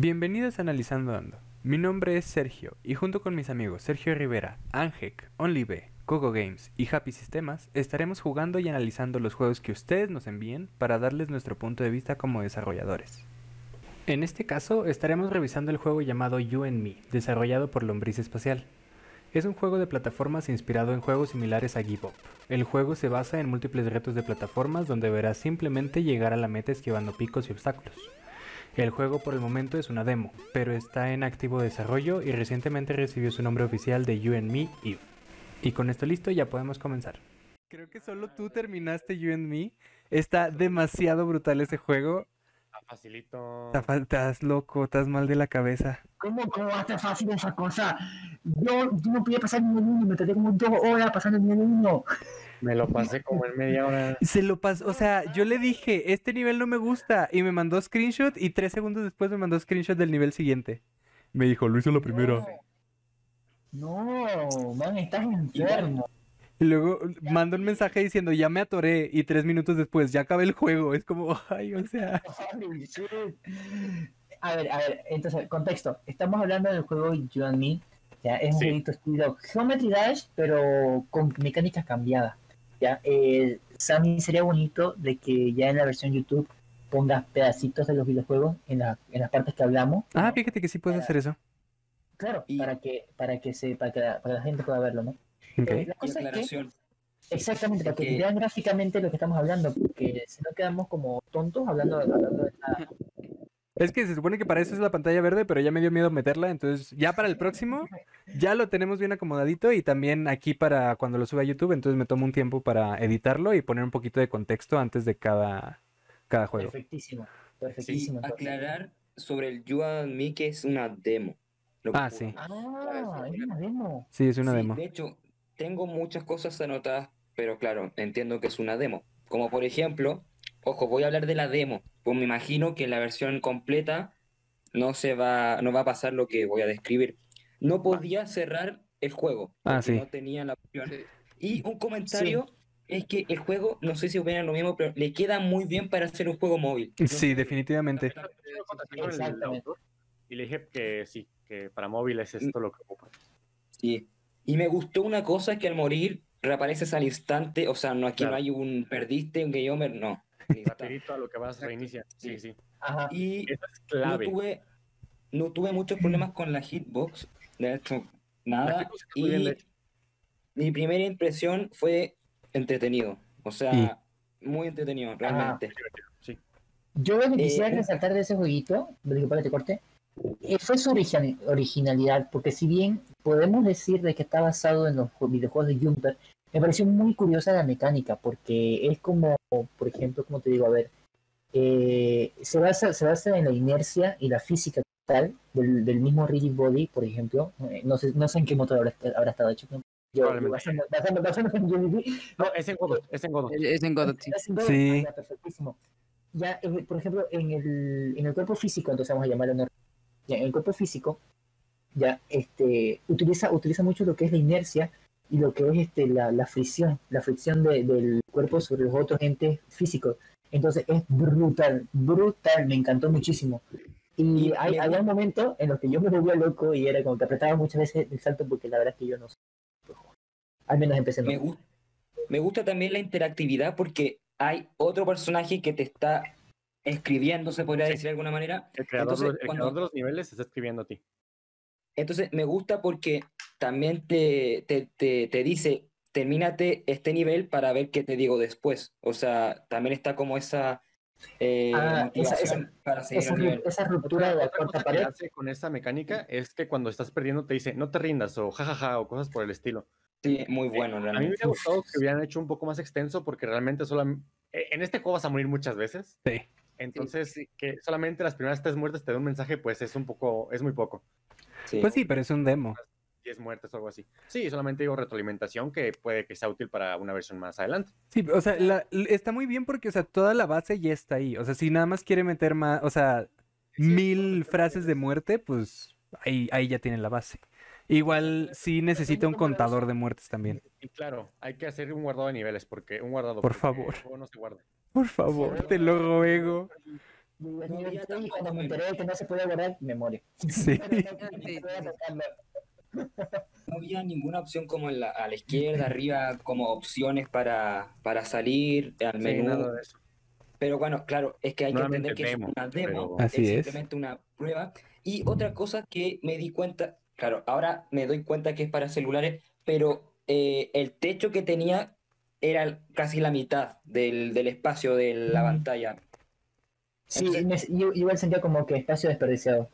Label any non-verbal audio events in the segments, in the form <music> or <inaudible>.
Bienvenidos a Analizando Ando. Mi nombre es Sergio y junto con mis amigos Sergio Rivera, Angek, OnlyB, Coco Games y Happy Sistemas estaremos jugando y analizando los juegos que ustedes nos envíen para darles nuestro punto de vista como desarrolladores. En este caso estaremos revisando el juego llamado You and Me, desarrollado por Lombriz Espacial. Es un juego de plataformas inspirado en juegos similares a Give. El juego se basa en múltiples retos de plataformas donde deberás simplemente llegar a la meta esquivando picos y obstáculos. El juego por el momento es una demo, pero está en activo desarrollo y recientemente recibió su nombre oficial de You and Me Eve. Y con esto listo ya podemos comenzar. Creo que solo tú terminaste You and Me. Está demasiado brutal ese juego. Está facilito. Estás, loco, estás mal de la cabeza. ¿Cómo, cómo va a estar fácil esa cosa? Yo, yo no podía pasar nivel 1, me tardé como dos horas pasando el nivel 1. Me lo pasé como en media hora. <laughs> Se lo pasó, o sea, yo le dije, este nivel no me gusta, y me mandó screenshot, y tres segundos después me mandó screenshot del nivel siguiente. Me dijo, lo hizo la primera. No, man, estás enfermo. Y luego manda un mensaje diciendo, ya me atoré, y tres minutos después, ya acabé el juego. Es como, <laughs> ay, o sea. A ver, a ver, entonces, contexto. Estamos hablando del juego You and Me. Ya, es un Sí. jueguito estilo Geometry Dash, pero con mecánicas cambiadas. Ya, eh, Sammy, sería bonito de que ya en la versión YouTube pongas pedacitos de los videojuegos en, la- en las partes que hablamos. Ah, ¿no? fíjate que sí puedes hacer eso. Claro, Y- para que, para que se, para que la, para que la gente pueda verlo, ¿no? Ok. Eh, la Y cosa es que, aclaración. exactamente, para que que- vean gráficamente lo que estamos hablando, porque si no quedamos como tontos hablando, hablando de nada. Es que se supone que para eso es la pantalla verde, pero ya me dio miedo meterla, entonces ya para el próximo ya lo tenemos bien acomodadito y también aquí para cuando lo suba a YouTube, entonces me tomo un tiempo para editarlo y poner un poquito de contexto antes de cada, cada juego. Perfectísimo, perfectísimo. aclarar sobre el You and Me que es una demo. Lo que Ah, sí. Ah, es una demo. Sí, es una Sí, demo. De hecho, tengo muchas cosas anotadas, pero claro, entiendo que es una demo. Como por ejemplo, ojo, voy a hablar de la demo, pues me imagino que en la versión completa no se va, no va a pasar lo que voy a describir. No podía cerrar el juego, Ah, sí. no tenía la opción. Y un comentario es que el juego, no sé si opinan lo mismo, pero le queda muy bien para hacer un juego móvil. Sí, definitivamente. Y le dije que sí, que para móviles es esto lo que ocupa. Sí. Y me gustó una cosa que al morir reapareces al instante, o sea, no aquí Claro. no hay un perdiste, un game over, no. Rapidito a lo que vas, reinicia. Sí, sí. Ajá. Y Eso es no clave. tuve, no tuve muchos problemas con la hitbox, de hecho, nada. bien, de Y hecho. mi primera impresión fue entretenido, o sea, muy entretenido, realmente. Sí. Yo lo que quisiera Eh, resaltar de ese jueguito, disculpa que te corte, eh, fue su origi- originalidad, porque si bien podemos decir de que está basado en los ju- videojuegos de Jumper, me pareció muy curiosa la mecánica, porque es como, por ejemplo, como te digo, a ver, eh, se, basa, se basa en la inercia y la física total del, del mismo Rigid Body, por ejemplo, eh, no sé, no sé en qué motor habrá, habrá estado hecho. ¿no? Yo, Probablemente. basando- basando- basando en No, es en Godot, es en Godot. Es en Godot, sí. es en Godot, Sí. ya, perfectísimo. Ya, eh, por ejemplo, en el, en el cuerpo físico, entonces vamos a llamarlo ya, en el cuerpo físico, ya, este, utiliza, utiliza mucho lo que es la inercia y lo que es este, la, la fricción, la fricción de- del cuerpo sobre los otros entes físicos. Entonces es brutal, brutal, me encantó muchísimo. Y Y hay, me había un momento en los que yo me volvía loco y era como que apretaba muchas veces el salto porque la verdad es que yo no sé. Al menos empecé. Me, gu- me gusta también la interactividad porque hay otro personaje que te está escribiendo, se podría Sí. decir de alguna manera. El creador, Entonces, el cuando- creador de los niveles está escribiendo a ti. Entonces me gusta porque también te, te, te, te dice, termínate este nivel para ver qué te digo después. O sea, también está como esa eh, Ah, esa- para seguir Esa, esa ruptura de la cuarta cosa que pared. hace con esa mecánica es que cuando estás perdiendo te dice no te rindas o jajaja o cosas por el estilo. Sí, muy bueno A mí me realmente. hubiera gustado que hubieran hecho un poco más extenso porque realmente solamente en este juego vas a morir muchas veces. Sí. Entonces, que solamente las primeras tres muertes te den un mensaje, pues es un poco, es muy poco. Sí. Pues sí, pero es un demo. 10 muertes o algo así. Sí, solamente digo retroalimentación que puede que sea útil para una versión más adelante. Sí, o sea, la- está muy bien porque, o sea, toda la base ya está ahí. O sea, si nada más quiere meter más, o sea, mil frases de muerte, pues ahí, ahí ya tienen la base. Igual sí necesita un contador de muertes también. Y claro, hay que hacer un guardado de niveles porque un guardado. Por favor. No se guarda. Por favor, te lo ruego. Al No 3 y cuando me memoria. enteré de que no se podía guardar, me morí. Sí. sí, sí. No había ninguna opción como en la- a la izquierda, arriba, como opciones para, para salir al Sí, menú. de eso. Pero bueno, claro, es que hay que entender que demo, es una demo, pero- Así es. simplemente una prueba. Y otra cosa que me di cuenta, claro, ahora me doy cuenta que es para celulares, pero eh, el techo que tenía era casi la mitad del, del espacio de la Mm. pantalla. Sí, Entonces- me- yo, yo igual sentía como que espacio desperdiciado.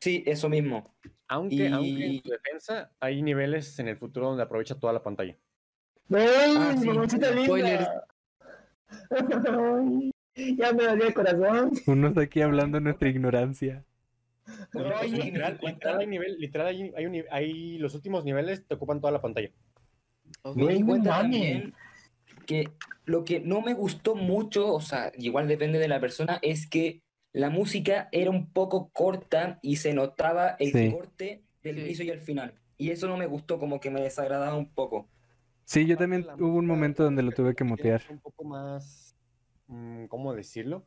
Sí, eso mismo. Aunque, Y- aunque en su defensa hay niveles en el futuro donde aprovecha toda la pantalla. ¡Ay, Ah, sí. linda! <laughs> Ya me dolió el corazón. Unos aquí hablando de nuestra ignorancia. Que me di literal, literal hay nivel, literal hay, hay un hay- los últimos niveles te ocupan toda la pantalla. Ok. Me di Güey, no también que lo que no me gustó mucho, o sea, igual depende de la persona, es que la música era un poco corta y se notaba el Sí. corte del Sí. inicio y el final. Y eso no me gustó, como que me desagradaba un poco. Sí, yo también hubo un momento donde lo tuve que mutear. Un poco más, mm, ¿cómo decirlo?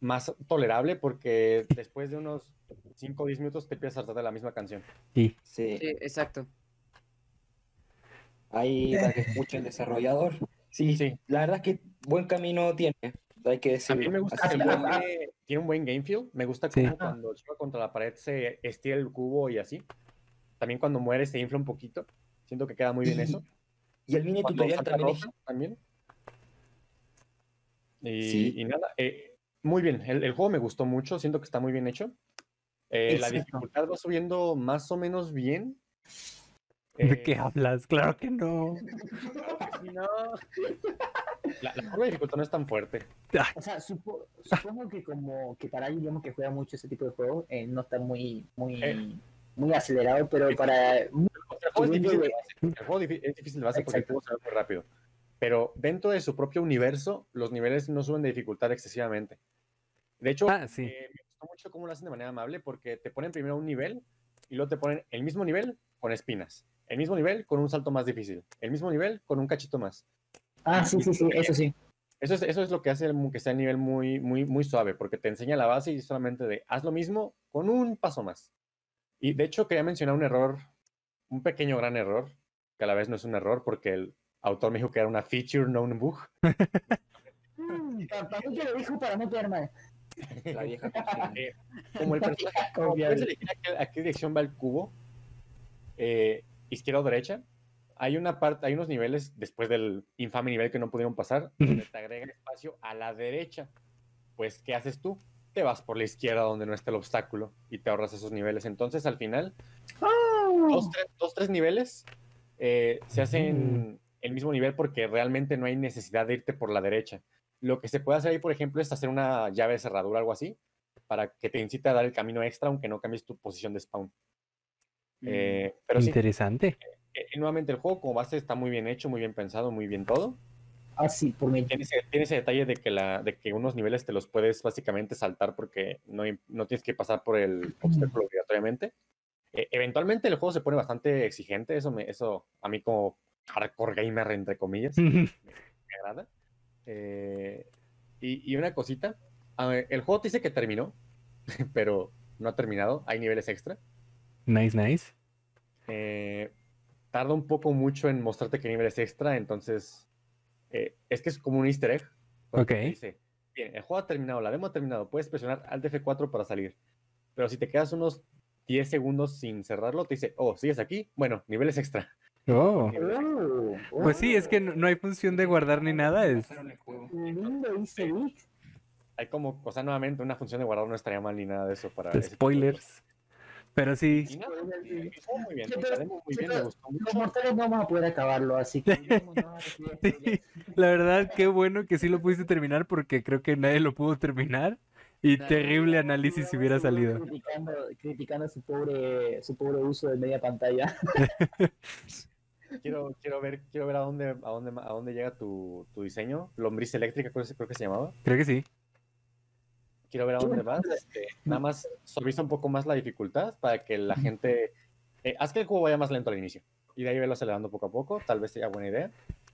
Más tolerable porque después de unos 5 o 10 minutos te empiezas a tratar de la misma canción. Y Sí, Sí, exacto. Ahí para que <laughs> escuche el desarrollador. Sí, Sí. la verdad es que buen camino tiene, hay que A decirlo. mí me gusta que tiene, tiene un buen game feel. Me gusta Sí. como cuando choca contra la pared se estira el cubo y así. También cuando muere se infla un poquito. Siento que queda muy bien Y- eso. <laughs> Y el mini Cuando tutorial también es roja, también. Y, Sí. y nada, eh, muy bien. El, el juego me gustó mucho. Siento que está muy bien hecho. Eh, la dificultad va subiendo más o menos bien. ¿De qué hablas? Claro que no. <laughs> no. La, la curva de dificultad no es tan fuerte. O sea, supo- supongo que como que para alguien que juega mucho ese tipo de juegos, eh, no está muy, muy, Eh. muy acelerado, pero para O sea, el juego es Subiendo difícil de-. El juego es difícil de base porque el juego se va muy rápido. Pero dentro de su propio universo, los niveles no suben de dificultad excesivamente. De hecho, Ah, sí. eh, me gustó mucho cómo lo hacen de manera amable porque te ponen primero un nivel y luego te ponen el mismo nivel con espinas. El mismo nivel con un salto más difícil. El mismo nivel con un cachito más. Ah, sí, sí, sí, eso sí. Eso es, eso es lo que hace el que sea el nivel muy, muy, muy suave, porque te enseña la base y solamente de haz lo mismo con un paso más. Y de hecho quería mencionar un error, un pequeño gran error, que a la vez no es un error porque el autor me dijo que era una feature, no un bug. Mm, Para mí que lo dijo para no quedar mal. la vieja. <laughs> Eh, Como el personaje, como Confiable. puedes elegir a qué, a qué dirección va el cubo, eh, izquierda o derecha, hay una parte, hay unos niveles después del infame nivel que no pudieron pasar, donde te agrega espacio a la derecha. Pues, ¿qué haces tú? Te vas por la izquierda donde no está el obstáculo y te ahorras esos niveles. Entonces, al final, dos, tres, dos, tres niveles eh, se hacen el mismo nivel porque realmente no hay necesidad de irte por la derecha. Lo que se puede hacer ahí, por ejemplo, es hacer una llave de cerradura, algo así, para que te incite a dar el camino extra, aunque no cambies tu posición de spawn. Eh, pero sí, Interesante. eh, nuevamente el juego como base está muy bien hecho, muy bien pensado, muy bien todo. Ah, sí, por mí. Tiene ese, tiene ese detalle de que, la, de que unos niveles te los puedes básicamente saltar porque no, no tienes que pasar por el obstáculo obligatoriamente. Eh, eventualmente el juego se pone bastante exigente, eso, me, eso a mí como hardcore gamer, entre comillas, me agrada. Eh, y, y una cosita, ver, el juego te dice que terminó, <laughs> pero no ha terminado, hay niveles extra. nice, nice. Eh, tarda un poco mucho en mostrarte que niveles extra, entonces eh, es que es como un easter egg. Ok. Dice, bien, el juego ha terminado, la demo ha terminado, puedes presionar Alt F4 para salir. Pero si te quedas unos 10 segundos sin cerrarlo, te dice, oh, ¿sigues aquí? Bueno, niveles extra. Oh. Oh, Pues sí, es que no, no hay función de guardar ni nada. Es... Hay como, o sea, nuevamente una función de guardar no estaría mal ni nada de eso para... Spoilers. Pero sí. Y nada, muy bien, muy bien, me Los mortales no vamos a poder acabarlo, así que. sí, la verdad, qué bueno que sí lo pudiste terminar porque creo que nadie lo pudo terminar. Y terrible análisis si hubiera salido. Criticando, criticando su pobre, su pobre uso de media pantalla. <laughs> Quiero, quiero ver, quiero ver a dónde, a dónde, a dónde llega tu, tu diseño. Lombriz eléctrica, creo, que- creo que se llamaba. Creo que sí. Quiero ver a dónde vas. este, nada más suaviza un poco más la dificultad para que la gente. eh, haz que el juego vaya más lento al inicio. Y de ahí verlo acelerando poco a poco. Tal vez sea buena idea.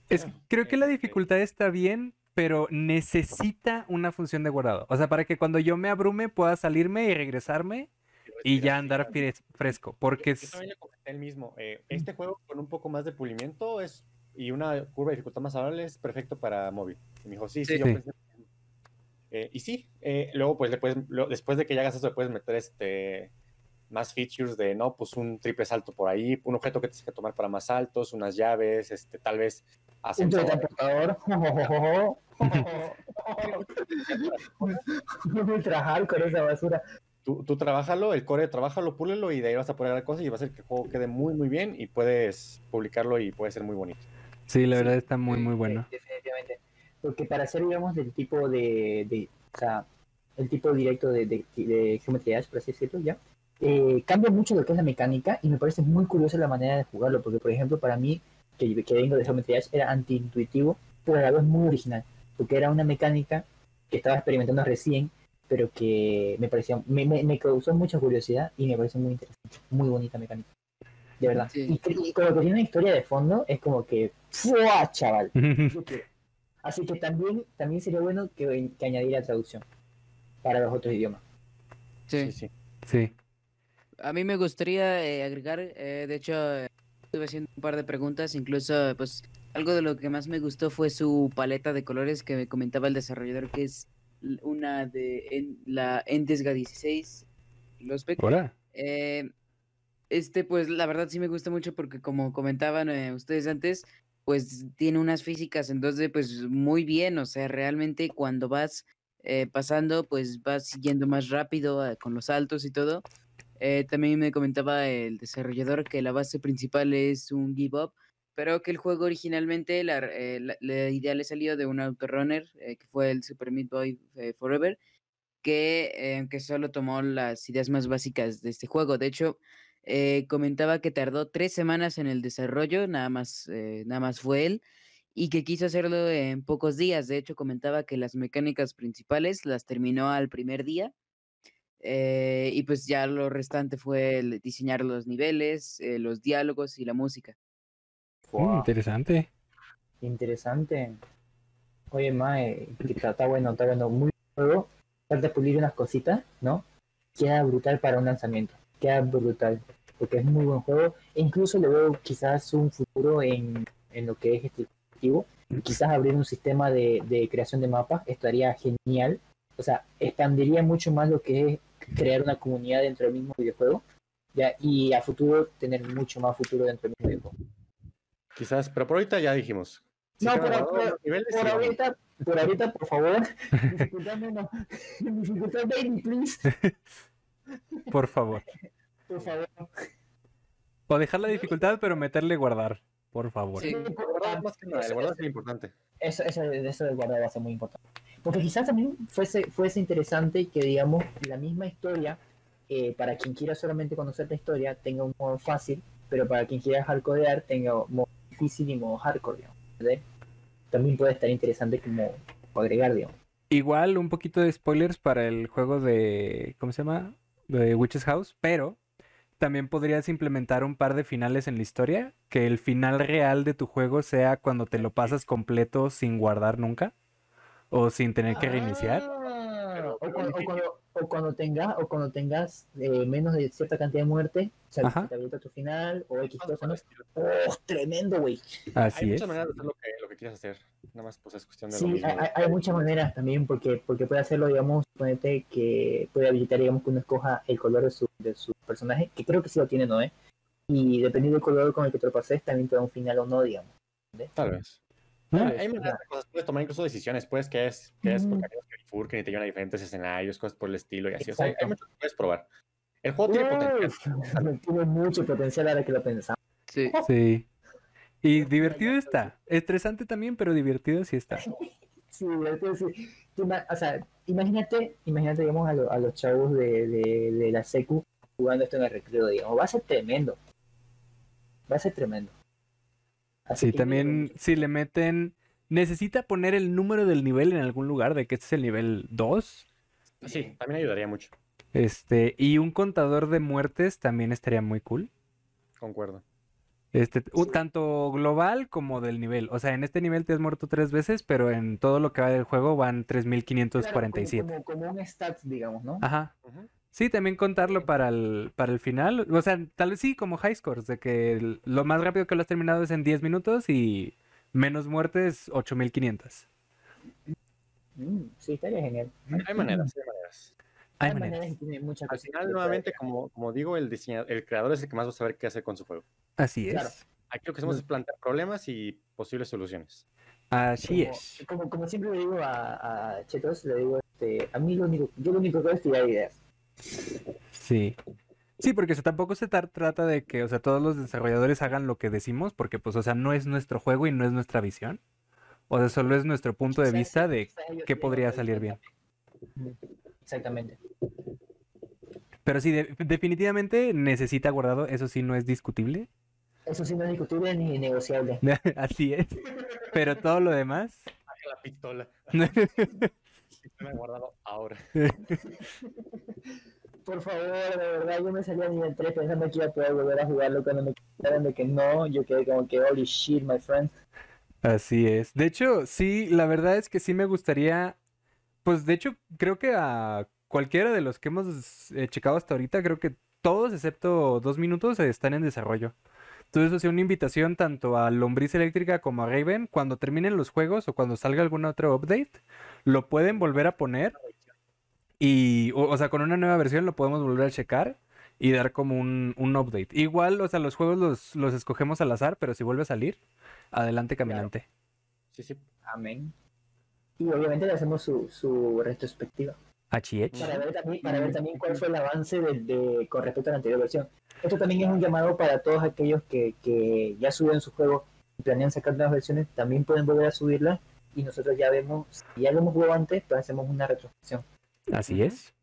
Es, creo que la Este- dificultad está bien pero necesita una función de guardado. O sea, para que cuando yo me abrume pueda salirme y regresarme y ya andar fres- fresco. Porque Yo es- también le comenté el mismo. eh, este juego con un poco más de pulimiento es y una curva de dificultad más favorable es perfecto para móvil. Y me dijo, sí, sí, Sí. yo Sí. pensé. Eh, y sí, eh, luego pues le puedes, lo- después de que ya hagas eso, le puedes meter este más features de, no, pues un triple salto por ahí, un objeto que te que tomar para más saltos, unas llaves, este, tal vez Un teletransportador. <laughs> Ultra hardcore esa basura. Tú, tú trabájalo, el core, trabájalo, púlelo y de ahí vas a poder agregar cosas y va a hacer que el juego quede muy, muy bien y puedes publicarlo y puede ser muy bonito. sí, la Sí, verdad está muy, Sí, muy sí, bueno. definitivamente. Porque para hacer, digamos, del tipo de, de o sea, el tipo directo de, de, de Geometry Dash, por así decirlo, ya, eh, cambia mucho lo que es la mecánica y me parece muy curiosa la manera de jugarlo, porque, por ejemplo, para mí, que, que vengo de Geometry Dash, era antiintuitivo, pero a la vez muy original, porque era una mecánica que estaba experimentando recién, pero que me parecía, me, me, me causó mucha curiosidad y me parece muy interesante, muy bonita mecánica. De verdad. Sí. Y, y con lo que tiene una historia de fondo, es como que, ¡fua, chaval! <laughs> Así que también, también sería bueno que, que añadiera traducción para los otros idiomas. Sí. Sí, sí. sí. A mí me gustaría eh, agregar, eh, de hecho, eh, estuve haciendo un par de preguntas, incluso, pues, algo de lo que más me gustó fue su paleta de colores que me comentaba el desarrollador, que es una de en- la Endesga 16, los Ahora. Eh, este, pues la verdad sí me gusta mucho porque como comentaban eh, ustedes antes, pues tiene unas físicas en 2D pues muy bien, o sea, realmente cuando vas eh, pasando, pues vas siguiendo más rápido eh, con los saltos y todo. Eh, también me comentaba el desarrollador que la base principal es un give up, pero que el juego originalmente, la, la- idea le salió de un autorunner, que fue el Super Meat Boy Forever, que, que solo tomó las ideas más básicas de este juego. De hecho, eh, comentaba que tardó tres semanas en el desarrollo, nada más, eh, nada más fue él, y que quiso hacerlo en pocos días. De hecho, comentaba que las mecánicas principales las terminó al primer día. eh, y pues ya lo restante fue el diseñar los niveles, eh, los diálogos y la música. Mm, interesante. interesante. Oye, Mae, <laughs> que está, está bueno, está bueno. Muy juego. Falta pulir unas cositas, ¿no? Queda brutal para un lanzamiento. Queda brutal. Porque es muy buen juego. E incluso le veo quizás un futuro en, en lo que es este objetivo. Quizás abrir un sistema de, de creación de mapas estaría genial. O sea, expandiría mucho más lo que es crear una comunidad dentro del mismo videojuego. Ya, y a futuro tener mucho más futuro dentro del mismo videojuego. Quizás, pero por ahorita ya dijimos. No, pero- niveles, Por sí, ahorita, por ahorita, por favor, dificultad menos. Dificultad baby, please. <laughs> Por favor. Por favor. O dejar la dificultad, pero meterle guardar. Por favor. Sí. El guardado más que nada, el guardado es muy importante. Eso, eso, eso del guardado va a ser muy importante. Porque quizás también fuese, fuese interesante que, digamos, la misma historia, eh, para quien quiera solamente conocer la historia, tenga un modo fácil, pero para quien quiera hardcodear, tenga modo difícil y modo hardcore, digamos. ¿verdad? También puede estar interesante como agregar, digamos. Igual un poquito de spoilers para el juego de. ¿Cómo se llama? De Witch's House, pero también podrías implementar un par de finales en la historia. Que el final real de tu juego sea cuando te lo pasas completo sin guardar nunca. O sin tener que reiniciar. Ah, Pero- o, pero cuando, o cuando- o cuando tengas, o cuando tengas eh, menos de cierta cantidad de muerte, o sea, te habilita tu final, o X cosa. ¡Oh, tremendo, güey! Así Hay es. muchas maneras de hacer lo que, lo que quieras hacer. Nada más pues es cuestión de lo Sí, mismo. hay, hay- muchas maneras también, porque, porque puede hacerlo, digamos, suponete que puede habilitar, digamos, que uno escoja el color de su, de su personaje, que creo que sí lo tiene, ¿no? eh? Y dependiendo del color con el que te lo pases, también te da un final o no, digamos. Tal vez. Ah, Hay maneras de cosas, puedes tomar incluso decisiones, pues, que es, que es porque hay que bifurquen y te llevan a diferentes escenarios, cosas por el estilo y así. O sea, hay mucho que puedes probar. El juego tiene potencial. <laughs> Tiene mucho potencial ahora que lo pensamos. Sí. Sí. Y divertido está. Estresante también, pero divertido sí está. <laughs> Sí, entonces, sí. Tú ima- o sea, imagínate, imagínate, digamos, a, lo- a los chavos de, de, de la secu jugando esto en el recreo, digamos, va a ser tremendo. Va a ser tremendo. Así Sí, también si le meten... Necesita poner el número del nivel en algún lugar, de que este es el nivel 2. Sí, también ayudaría mucho. Este, y un contador de muertes también estaría muy cool. Concuerdo. Este, tanto global como del nivel. O sea, en este nivel te has muerto tres veces, pero en todo lo que va del juego van Claro, 3.547. como, como, como un stats, digamos, ¿no? Ajá. Sí, también contarlo para el, para el final. O sea, tal vez sí, como high scores, de que el- lo más rápido que lo has terminado es en 10 minutos y menos muertes 8500. Mm, sí, estaría genial. Hay maneras, hay maneras. Hay Hay maneras. maneras y tiene muchas Al final, nuevamente, como, como digo, el diseñador, el creador es el que más va a saber qué hacer con su juego. Así es. Claro. Aquí lo que hacemos es plantear problemas y posibles soluciones. Así como, es. Como, como siempre le digo a, a Chetos, le digo, este, a mí lo único, yo lo único que hago es tirar ideas. Sí. Sí, porque o sea, tampoco se tar- trata de que, o sea, todos los desarrolladores hagan lo que decimos, porque pues, o sea, no es nuestro juego y no es nuestra visión. O sea, solo es nuestro punto de vista de qué podría salir bien. Exactamente. Pero sí, de- definitivamente necesita guardado, eso sí no es discutible. Eso sí no es discutible ni negociable. <laughs> Así es. Pero todo lo demás. La pistola. <laughs> Me he guardado ahora. Por favor, de verdad, yo me salí a nivel 3 pensando que iba a poder volver a jugarlo cuando me contaron de que no, yo quedé como que holy shit, my friend. Así es. De hecho, sí, la verdad es que sí me gustaría. Pues de hecho, creo que a cualquiera de los que hemos eh, checado hasta ahorita, creo que todos, excepto dos minutos, están en desarrollo. Entonces, o sea, una invitación tanto a Lombriz Eléctrica como a Raven, cuando terminen los juegos o cuando salga algún otro update, lo pueden volver a poner y, o, o sea, con una nueva versión lo podemos volver a checar y dar como un, un update. Igual, o sea, los juegos los, los escogemos al azar, pero si vuelve a salir, adelante caminante. Sí, sí. Amén. Y obviamente le hacemos su, su retrospectiva. HH. Para ver también, para ver también cuál fue el avance de, de- con respecto a la anterior versión. Esto también es un llamado para todos aquellos que, que ya subieron su juego y planean sacar nuevas versiones, también pueden volver a subirla y nosotros ya vemos, si ya lo hemos jugado antes, pues hacemos una retrospección. Así es.